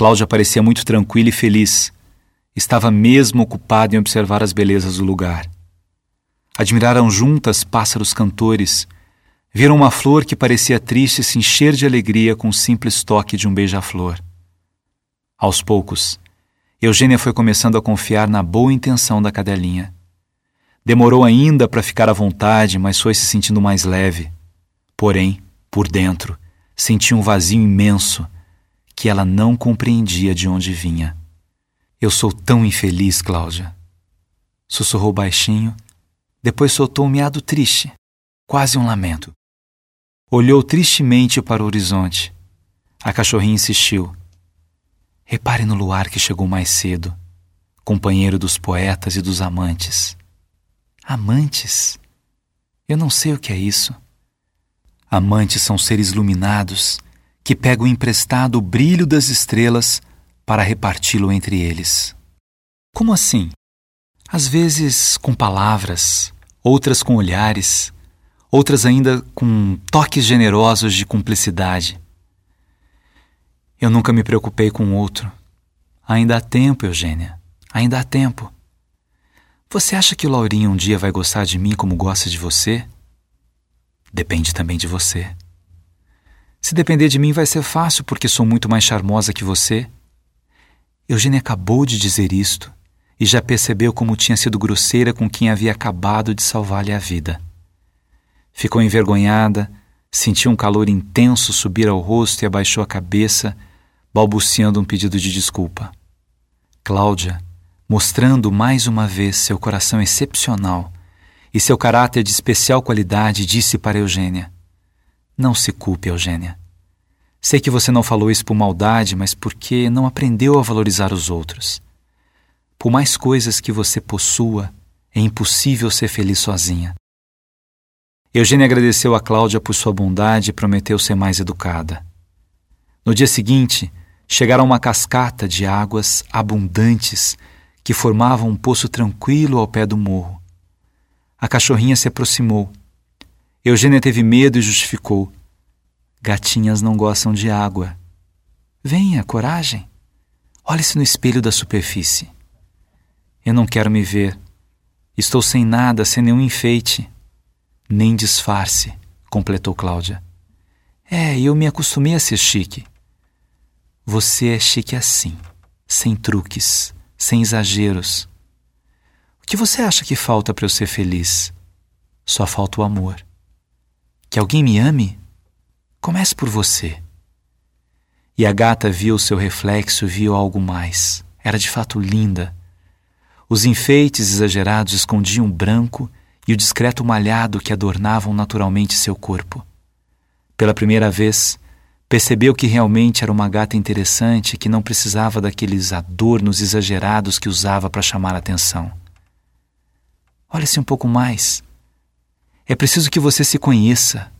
Cláudia parecia muito tranquila e feliz. Estava mesmo ocupada em observar as belezas do lugar. Admiraram juntas pássaros cantores. Viram uma flor que parecia triste se encher de alegria com o simples toque de um beija-flor. Aos poucos, Eugênia foi começando a confiar na boa intenção da cadelinha. Demorou ainda para ficar à vontade, mas foi se sentindo mais leve. Porém, por dentro, sentia um vazio imenso que ela não compreendia de onde vinha. Eu sou tão infeliz, Cláudia. Sussurrou baixinho, depois soltou um miado triste, quase um lamento. Olhou tristemente para o horizonte. A cachorrinha insistiu. Repare no luar que chegou mais cedo, companheiro dos poetas e dos amantes. Amantes? Eu não sei o que é isso. Amantes são seres iluminados que emprestado o brilho das estrelas para reparti-lo entre eles. Como assim? Às vezes com palavras, outras com olhares, outras ainda com toques generosos de cumplicidade. Eu nunca me preocupei com outro. Ainda há tempo, Eugênia. Ainda há tempo. Você acha que o Laurinho um dia vai gostar de mim como gosta de você? Depende também de você. Se depender de mim, vai ser fácil porque sou muito mais charmosa que você. Eugênia acabou de dizer isto e já percebeu como tinha sido grosseira com quem havia acabado de salvar-lhe a vida. Ficou envergonhada, sentiu um calor intenso subir ao rosto e abaixou a cabeça, balbuciando um pedido de desculpa. Cláudia, mostrando mais uma vez seu coração excepcional e seu caráter de especial qualidade, disse para Eugênia: não se culpe, Eugênia. Sei que você não falou isso por maldade, mas porque não aprendeu a valorizar os outros. Por mais coisas que você possua, é impossível ser feliz sozinha. Eugênia agradeceu a Cláudia por sua bondade e prometeu ser mais educada. No dia seguinte, chegaram uma cascata de águas abundantes que formavam um poço tranquilo ao pé do morro. A cachorrinha se aproximou Eugênia teve medo e justificou. Gatinhas não gostam de água. Venha, coragem. Olhe-se no espelho da superfície. Eu não quero me ver. Estou sem nada, sem nenhum enfeite. Nem disfarce, completou Cláudia. É, eu me acostumei a ser chique. Você é chique assim, sem truques, sem exageros. O que você acha que falta para eu ser feliz? Só falta o amor. Que alguém me ame? Comece por você. E a gata viu seu reflexo, viu algo mais. Era de fato linda. Os enfeites exagerados escondiam o branco e o discreto malhado que adornavam naturalmente seu corpo. Pela primeira vez, percebeu que realmente era uma gata interessante que não precisava daqueles adornos exagerados que usava para chamar a atenção. Olhe-se um pouco mais. É preciso que você se conheça.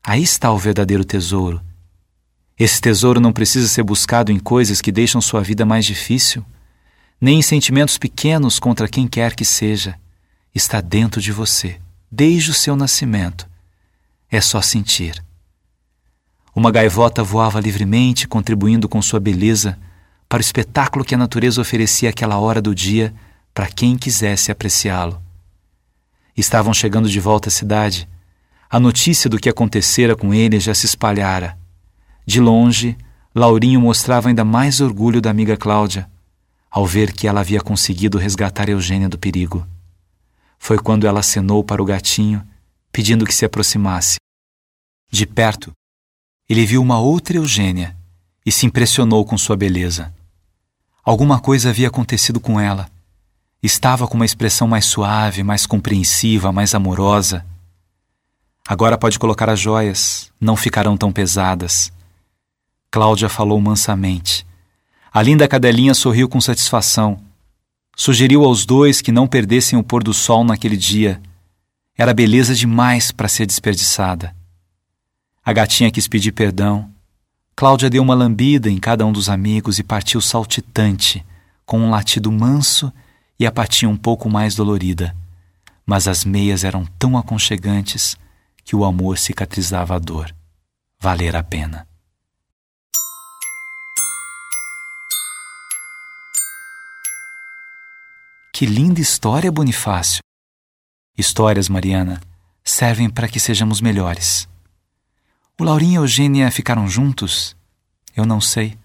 Aí está o verdadeiro tesouro. Esse tesouro não precisa ser buscado em coisas que deixam sua vida mais difícil, nem em sentimentos pequenos contra quem quer que seja. Está dentro de você, desde o seu nascimento. É só sentir. Uma gaivota voava livremente, contribuindo com sua beleza para o espetáculo que a natureza oferecia àquela hora do dia para quem quisesse apreciá-lo. Estavam chegando de volta à cidade. A notícia do que acontecera com ele já se espalhara. De longe, Laurinho mostrava ainda mais orgulho da amiga Cláudia, ao ver que ela havia conseguido resgatar Eugênia do perigo. Foi quando ela acenou para o gatinho, pedindo que se aproximasse. De perto, ele viu uma outra Eugênia e se impressionou com sua beleza. Alguma coisa havia acontecido com ela. Estava com uma expressão mais suave, mais compreensiva, mais amorosa. Agora pode colocar as joias, não ficarão tão pesadas. Cláudia falou mansamente. A linda cadelinha sorriu com satisfação. Sugeriu aos dois que não perdessem o pôr do sol naquele dia. Era beleza demais para ser desperdiçada. A gatinha quis pedir perdão. Cláudia deu uma lambida em cada um dos amigos e partiu saltitante, com um latido manso e a patinha um pouco mais dolorida, mas as meias eram tão aconchegantes que o amor cicatrizava a dor. Valer a pena. Que linda história, Bonifácio! Histórias, Mariana, servem para que sejamos melhores. O Laurinha e a Eugênia ficaram juntos? Eu não sei.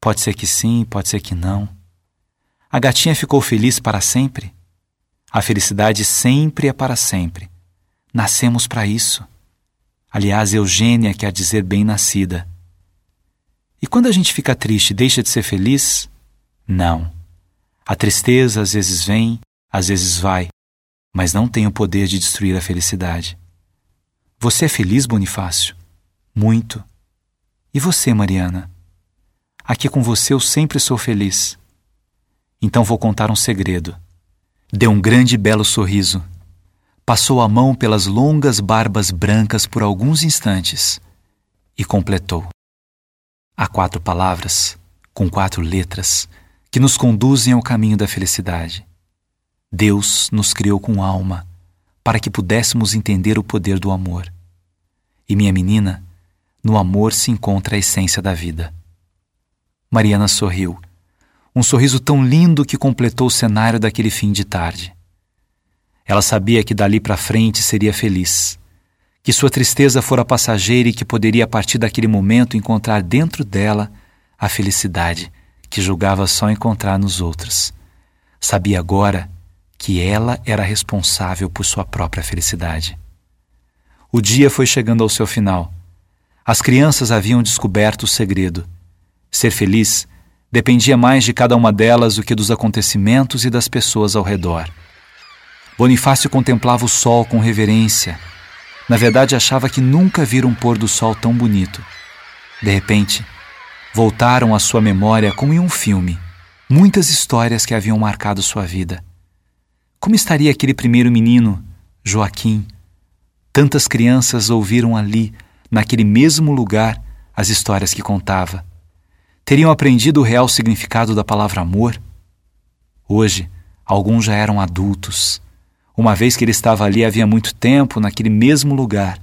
Pode ser que sim, pode ser que não. A gatinha ficou feliz para sempre? A felicidade sempre é para sempre. Nascemos para isso. Aliás, Eugênia quer dizer bem-nascida. E quando a gente fica triste, deixa de ser feliz? Não. A tristeza às vezes vem, às vezes vai, mas não tem o poder de destruir a felicidade. Você é feliz, Bonifácio? Muito. E você, Mariana? Aqui com você eu sempre sou feliz. Então vou contar um segredo. Deu um grande e belo sorriso. Passou a mão pelas longas barbas brancas por alguns instantes e completou. Há quatro palavras, com quatro letras, que nos conduzem ao caminho da felicidade. Deus nos criou com alma para que pudéssemos entender o poder do amor. E minha menina, no amor se encontra a essência da vida. Mariana sorriu um sorriso tão lindo que completou o cenário daquele fim de tarde. Ela sabia que dali para frente seria feliz, que sua tristeza fora passageira e que poderia a partir daquele momento encontrar dentro dela a felicidade que julgava só encontrar nos outros. Sabia agora que ela era responsável por sua própria felicidade. O dia foi chegando ao seu final. As crianças haviam descoberto o segredo. Ser feliz dependia mais de cada uma delas do que dos acontecimentos e das pessoas ao redor. Bonifácio contemplava o sol com reverência. Na verdade, achava que nunca vira um pôr do sol tão bonito. De repente, voltaram à sua memória como em um filme muitas histórias que haviam marcado sua vida. Como estaria aquele primeiro menino, Joaquim? Tantas crianças ouviram ali, naquele mesmo lugar, as histórias que contava teriam aprendido o real significado da palavra amor? Hoje, alguns já eram adultos. Uma vez que ele estava ali havia muito tempo, naquele mesmo lugar,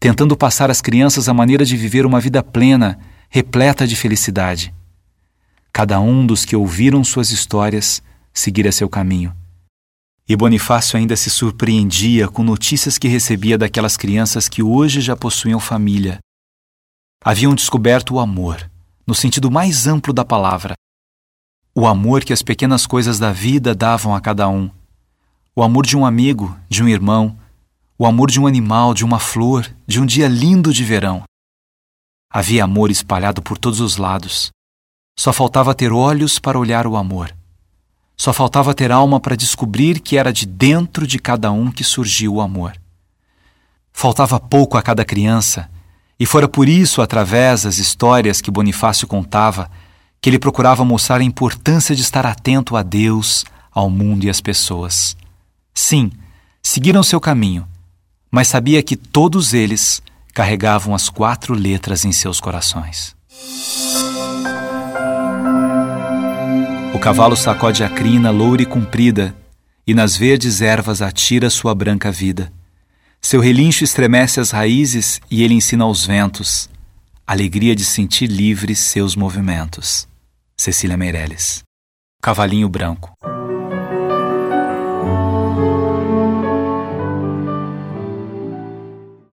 tentando passar às crianças a maneira de viver uma vida plena, repleta de felicidade. Cada um dos que ouviram suas histórias seguira seu caminho. E Bonifácio ainda se surpreendia com notícias que recebia daquelas crianças que hoje já possuíam família. Haviam descoberto o amor no sentido mais amplo da palavra. O amor que as pequenas coisas da vida davam a cada um. O amor de um amigo, de um irmão, o amor de um animal, de uma flor, de um dia lindo de verão. Havia amor espalhado por todos os lados. Só faltava ter olhos para olhar o amor. Só faltava ter alma para descobrir que era de dentro de cada um que surgiu o amor. Faltava pouco a cada criança e fora por isso, através das histórias que Bonifácio contava, que ele procurava mostrar a importância de estar atento a Deus, ao mundo e às pessoas. Sim, seguiram seu caminho, mas sabia que todos eles carregavam as quatro letras em seus corações. O cavalo sacode a crina loura e comprida, e nas verdes ervas atira sua branca vida. Seu relincho estremece as raízes e ele ensina aos ventos alegria de sentir livres seus movimentos. Cecília Meirelles. Cavalinho Branco.